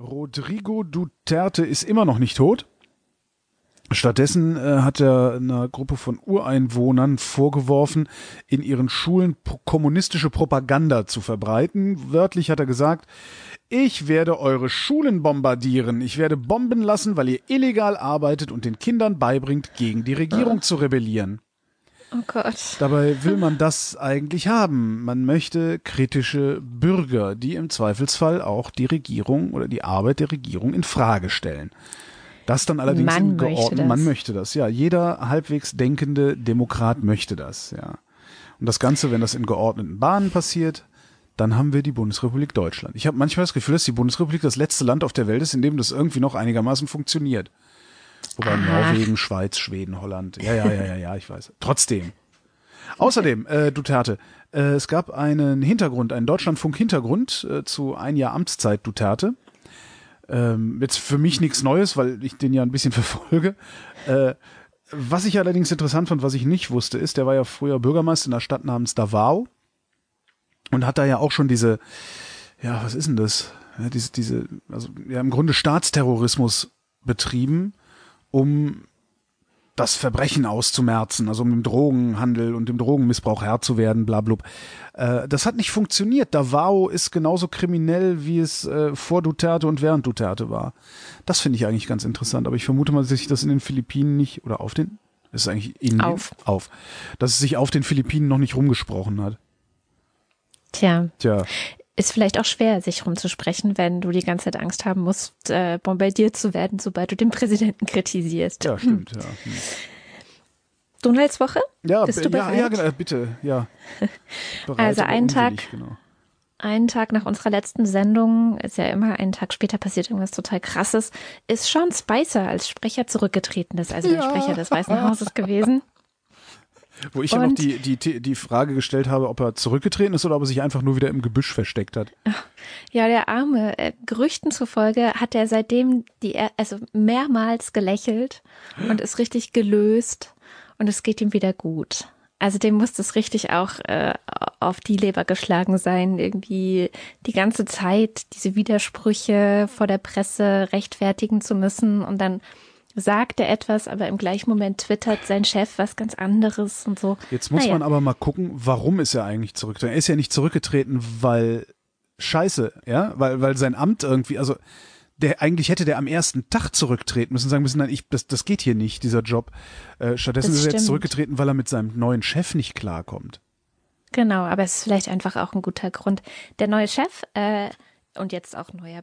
Rodrigo Duterte ist immer noch nicht tot. Stattdessen äh, hat er einer Gruppe von Ureinwohnern vorgeworfen, in ihren Schulen kommunistische Propaganda zu verbreiten. Wörtlich hat er gesagt, ich werde eure Schulen bombardieren. Ich werde bomben lassen, weil ihr illegal arbeitet und den Kindern beibringt, gegen die Regierung zu rebellieren. Oh Gott. Dabei will man das eigentlich haben. Man möchte kritische Bürger, die im Zweifelsfall auch die Regierung oder die Arbeit der Regierung in Frage stellen. Das dann allerdings Man das. man möchte das, ja. Jeder halbwegs denkende Demokrat möchte das, ja. Und das Ganze, wenn das in geordneten Bahnen passiert, dann haben wir die Bundesrepublik Deutschland. Ich habe manchmal das Gefühl, dass die Bundesrepublik das letzte Land auf der Welt ist, in dem das irgendwie noch einigermaßen funktioniert. Wobei Norwegen, Schweiz, Schweden, Holland. Ja, ja, ja, ja, ja, ich weiß. Trotzdem. Außerdem, äh, Duterte, äh, es gab einen Hintergrund, einen Deutschlandfunk-Hintergrund äh, zu ein Jahr Amtszeit Duterte. Ähm, jetzt für mich nichts Neues, weil ich den ja ein bisschen verfolge. Äh, was ich allerdings interessant fand, was ich nicht wusste, ist, der war ja früher Bürgermeister in einer Stadt namens Davao und hat da ja auch schon diese, ja, was ist denn das? Ja, diese, diese, also ja, im Grunde Staatsterrorismus betrieben, um das Verbrechen auszumerzen, also um dem Drogenhandel und dem Drogenmissbrauch Herr zu werden, bla blub. Äh, das hat nicht funktioniert. Davao ist genauso kriminell, wie es äh, vor Duterte und während Duterte war. Das finde ich eigentlich ganz interessant, aber ich vermute mal, dass sich das in den Philippinen nicht, oder auf den, ist eigentlich in Auf. auf, dass es sich auf den Philippinen noch nicht rumgesprochen hat. Tja, Tja, ist vielleicht auch schwer, sich rumzusprechen, wenn du die ganze Zeit Angst haben musst, äh, bombardiert zu werden, sobald du den Präsidenten kritisierst. ja, stimmt, ja. Hm. Donalds Woche? Ja, Bist du ja, bereit? ja, genau, bitte, ja. Bereit, Also einen Tag- Genau. Einen Tag nach unserer letzten Sendung, ist ja immer einen Tag später passiert irgendwas total krasses, ist Sean Spicer als Sprecher zurückgetreten. Das ist also der Ja. Sprecher des Weißen Hauses gewesen. Wo ich ja noch die, die, die Frage gestellt habe, ob er zurückgetreten ist oder ob er sich einfach nur wieder im Gebüsch versteckt hat. Ja, der Arme. Äh, Gerüchten zufolge hat er seitdem die, also mehrmals gelächelt und ist richtig gelöst und es geht ihm wieder gut. Also dem muss das richtig auch äh, auf die Leber geschlagen sein, irgendwie die ganze Zeit diese Widersprüche vor der Presse rechtfertigen zu müssen und dann sagt er etwas, aber im gleichen Moment twittert sein Chef was ganz anderes und so. Jetzt muss Naja. man aber mal gucken, warum ist er eigentlich zurückgetreten? Er ist ja nicht zurückgetreten, weil Scheiße, ja, weil, weil sein Amt irgendwie, also der eigentlich hätte der am ersten Tag zurücktreten müssen, sagen müssen, nein, ich, das, das geht hier nicht, dieser Job. Äh, stattdessen Das ist er jetzt zurückgetreten, weil er mit seinem neuen Chef nicht klarkommt. Genau, aber es ist vielleicht einfach auch ein guter Grund. Der neue Chef äh, und jetzt auch neuer